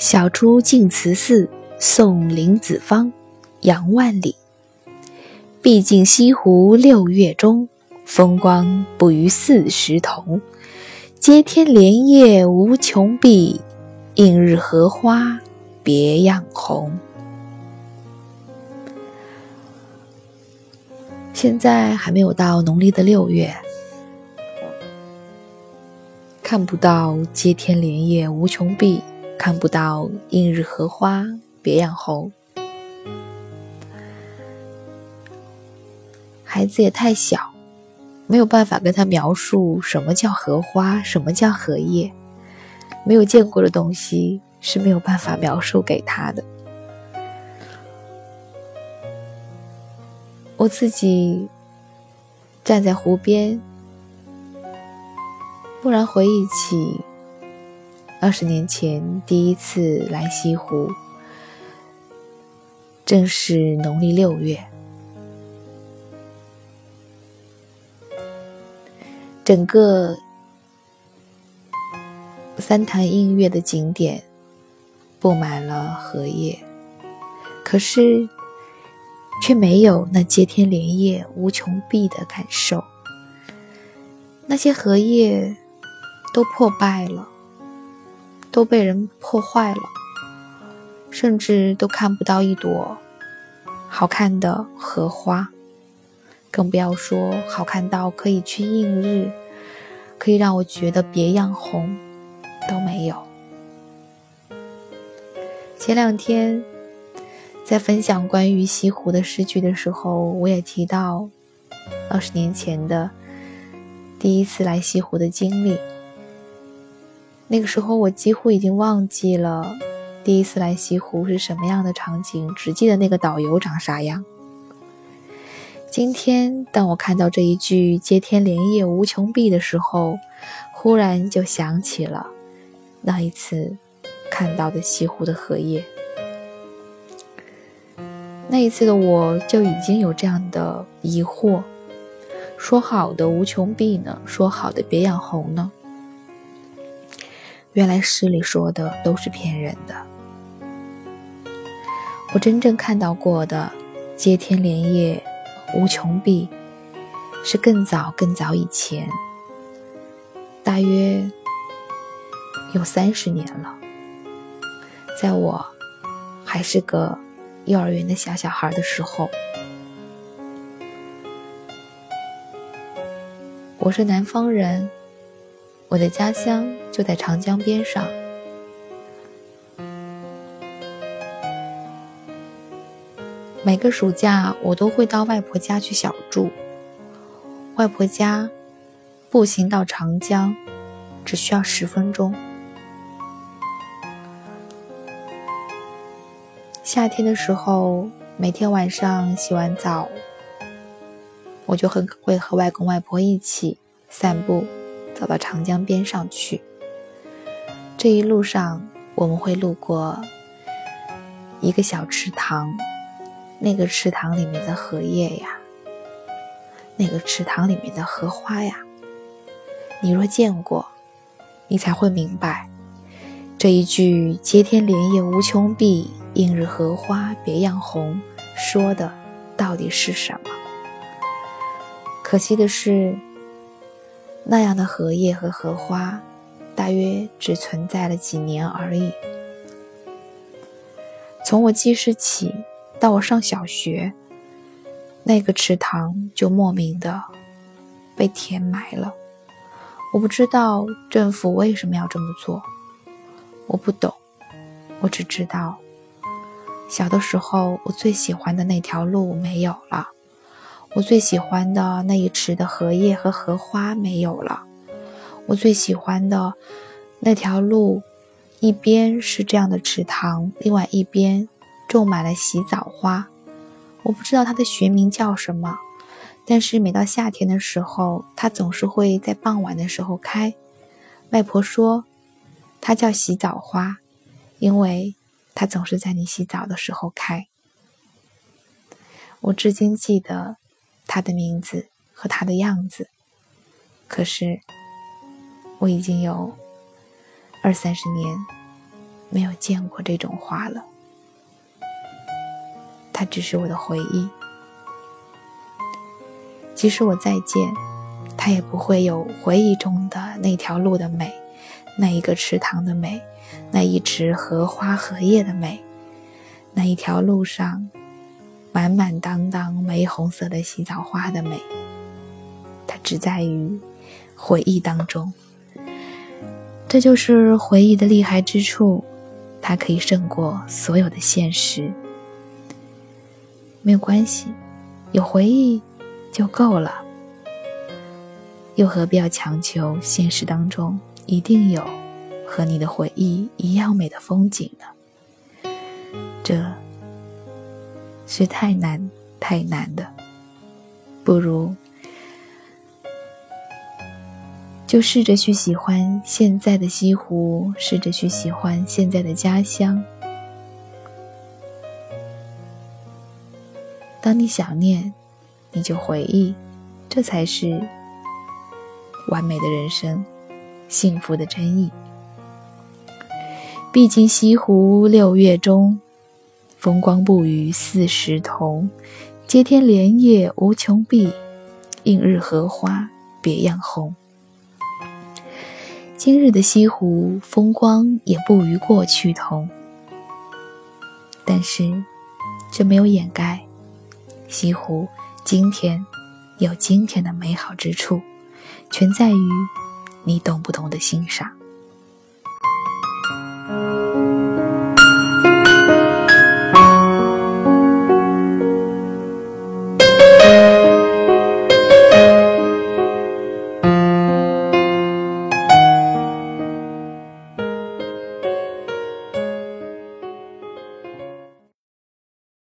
小出净慈寺，送林子方，杨万里。毕竟西湖六月中，风光不与四时同。接天莲叶无穷碧，映日荷花别样红。现在还没有到农历的六月，看不到接天莲叶无穷碧，看不到映日荷花别样红。孩子也太小，没有办法跟他描述什么叫荷花，什么叫荷叶。没有见过的东西是没有办法描述给他的。我自己站在湖边，忽然回忆起二十年前第一次来西湖，正是农历六月。整个三潭映月的景点布满了荷叶，可是却没有那接天莲叶无穷碧的感受。那些荷叶都破败了，都被人破坏了，甚至都看不到一朵好看的荷花。更不要说好看到可以去映日，可以让我觉得别样红，都没有。前两天在分享关于西湖的诗句的时候，我也提到二十年前的第一次来西湖的经历。那个时候我几乎已经忘记了第一次来西湖是什么样的场景，只记得那个导游长啥样。今天，当我看到这一句“接天莲叶无穷碧”的时候，忽然就想起了那一次看到的西湖的荷叶。那一次的我就已经有这样的疑惑：说好的无穷碧呢？说好的别样红呢？原来诗里说的都是骗人的。我真正看到过的“接天莲叶”。无穷碧是更早更早以前，大约有三十年了。在我还是个幼儿园的小小孩的时候，我是南方人，我的家乡就在长江边上。每个暑假，我都会到外婆家去小住。外婆家步行到长江只需要十分钟。夏天的时候，每天晚上洗完澡，我就很会和外公外婆一起散步，走到长江边上去。这一路上，我们会路过一个小池塘。那个池塘里面的荷叶呀，那个池塘里面的荷花呀，你若见过，你才会明白这一句“接天莲叶无穷碧，映日荷花别样红”说的到底是什么。可惜的是，那样的荷叶和荷花，大约只存在了几年而已。从我记事起。到我上小学，那个池塘就莫名的被填埋了。我不知道政府为什么要这么做，我不懂。我只知道，小的时候我最喜欢的那条路没有了，我最喜欢的那一池的荷叶和荷花没有了，我最喜欢的那条路，一边是这样的池塘，另外一边。种满了洗澡花，我不知道它的学名叫什么，但是每到夏天的时候，它总是会在傍晚的时候开。外婆说，它叫洗澡花，因为它总是在你洗澡的时候开。我至今记得他的名字和他的样子，可是我已经有二三十年没有见过这种花了。它只是我的回忆，即使我再见，它也不会有回忆中的那条路的美，那一个池塘的美，那一池荷花荷叶的美，那一条路上满满当当玫红色的洗澡花的美。它只在于回忆当中，这就是回忆的厉害之处，它可以胜过所有的现实。没有关系，有回忆就够了，又何必要强求现实当中一定有和你的回忆一样美的风景呢？这是太难太难的，不如就试着去喜欢现在的西湖，试着去喜欢现在的家乡。当你想念，你就回忆，这才是完美的人生，幸福的真意。毕竟西湖六月中，风光不与四时同。接天莲叶无穷碧，映日荷花别样红。今日的西湖风光也不与过去同，但是这没有掩盖。西湖今天有今天的美好之处，全在于你懂不懂得欣赏。